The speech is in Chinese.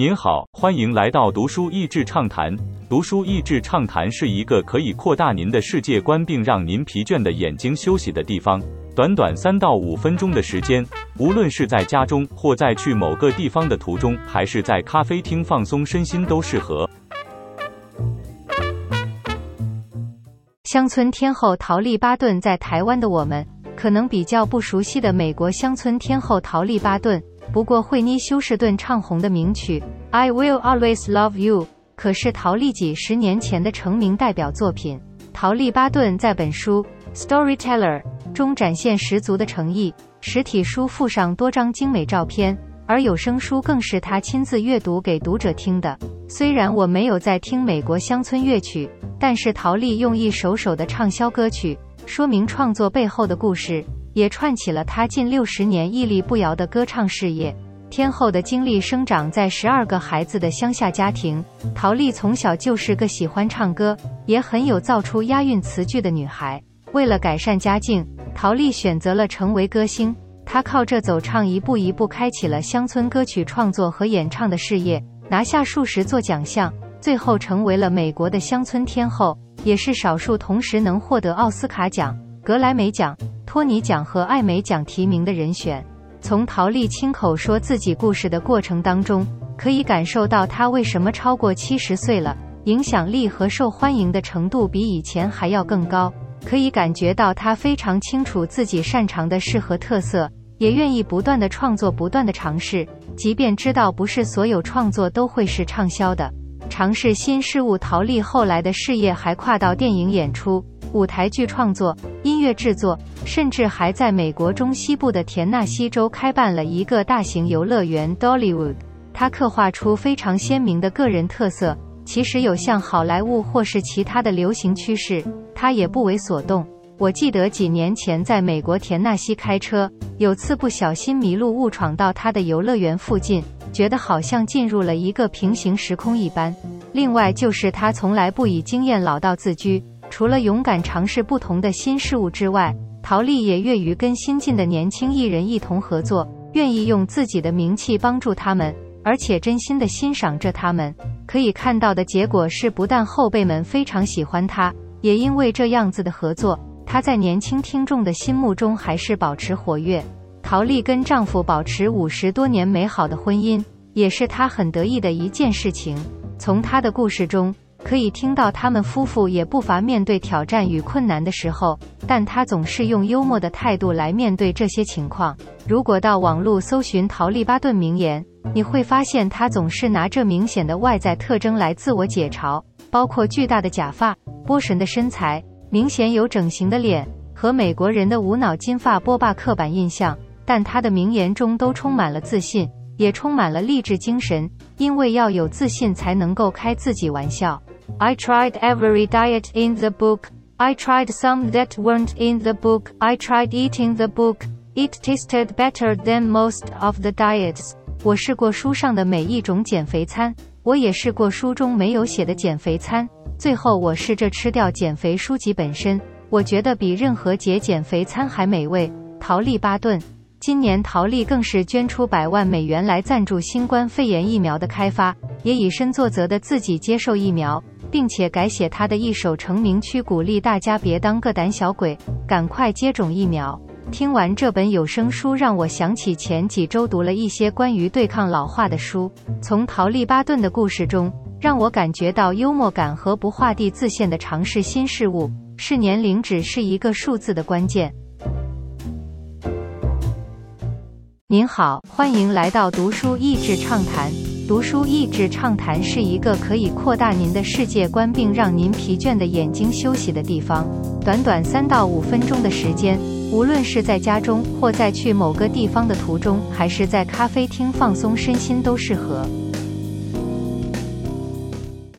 您好，欢迎来到读书益智畅谈。读书益智畅谈是一个可以扩大您的世界观，并让您疲倦的眼睛休息的地方。短短三到五分钟的时间，无论是在家中，或在去某个地方的途中，还是在咖啡厅放松身心，都适合。乡村天后陶丽巴顿，在台湾的我们可能比较不熟悉的美国乡村天后陶丽巴顿。不过，惠妮·休斯顿唱红的名曲《I Will Always Love You》可是陶丽几十年前的成名代表作品。陶丽巴顿在本书《Storyteller》中展现十足的诚意，实体书附上多张精美照片，而有声书更是他亲自阅读给读者听的。虽然我没有在听美国乡村乐曲，但是陶丽用一首首的畅销歌曲说明创作背后的故事。也串起了他近六十年屹立不摇的歌唱事业。天后的经历，生长在十二个孩子的乡下家庭。陶丽从小就是个喜欢唱歌，也很有造出押韵词句的女孩。为了改善家境，陶丽选择了成为歌星。她靠着走唱，一步一步开启了乡村歌曲创作和演唱的事业，拿下数十座奖项，最后成为了美国的乡村天后，也是少数同时能获得奥斯卡奖、格莱美奖。托尼奖和艾美奖提名的人选，从陶丽亲口说自己故事的过程当中，可以感受到她为什么超过七十岁了，影响力和受欢迎的程度比以前还要更高。可以感觉到她非常清楚自己擅长的事和特色，也愿意不断的创作，不断的尝试，即便知道不是所有创作都会是畅销的。尝试新事物，陶丽后来的事业还跨到电影演出。舞台剧创作、音乐制作，甚至还在美国中西部的田纳西州开办了一个大型游乐园 Dollywood。他刻画出非常鲜明的个人特色，其实有像好莱坞或是其他的流行趋势，他也不为所动。我记得几年前在美国田纳西开车，有次不小心迷路，误闯到他的游乐园附近，觉得好像进入了一个平行时空一般。另外就是他从来不以经验老道自居。除了勇敢尝试不同的新事物之外，陶丽也乐于跟新晋的年轻艺人一同合作，愿意用自己的名气帮助他们，而且真心的欣赏着他们。可以看到的结果是，不但后辈们非常喜欢他，也因为这样子的合作，他在年轻听众的心目中还是保持活跃。陶丽跟丈夫保持五十多年美好的婚姻，也是她很得意的一件事情。从她的故事中。可以听到他们夫妇也不乏面对挑战与困难的时候，但他总是用幽默的态度来面对这些情况。如果到网络搜寻陶利巴顿名言，你会发现他总是拿着明显的外在特征来自我解嘲，包括巨大的假发、波神的身材、明显有整形的脸和美国人的无脑金发波霸刻板印象。但他的名言中都充满了自信，也充满了励志精神，因为要有自信才能够开自己玩笑。I tried every diet in the book. I tried some that weren't in the book. I tried eating the book. It tasted better than most of the diets. 我试过书上的每一种减肥餐，我也试过书中没有写的减肥餐。最后，我试着吃掉减肥书籍本身，我觉得比任何节减肥餐还美味。陶丽巴顿，今年陶丽更是捐出百万美元来赞助新冠肺炎疫苗的开发，也以身作则的自己接受疫苗。并且改写他的一首成名曲，鼓励大家别当个胆小鬼，赶快接种疫苗。听完这本有声书，让我想起前几周读了一些关于对抗老化的书。从陶丽巴顿的故事中，让我感觉到幽默感和不画地自限的尝试新事物，是年龄只是一个数字的关键。您好，欢迎来到读书益智畅谈。读书益智畅谈是一个可以扩大您的世界观并让您疲倦的眼睛休息的地方。短短三到五分钟的时间，无论是在家中或在去某个地方的途中，还是在咖啡厅放松身心，都适合。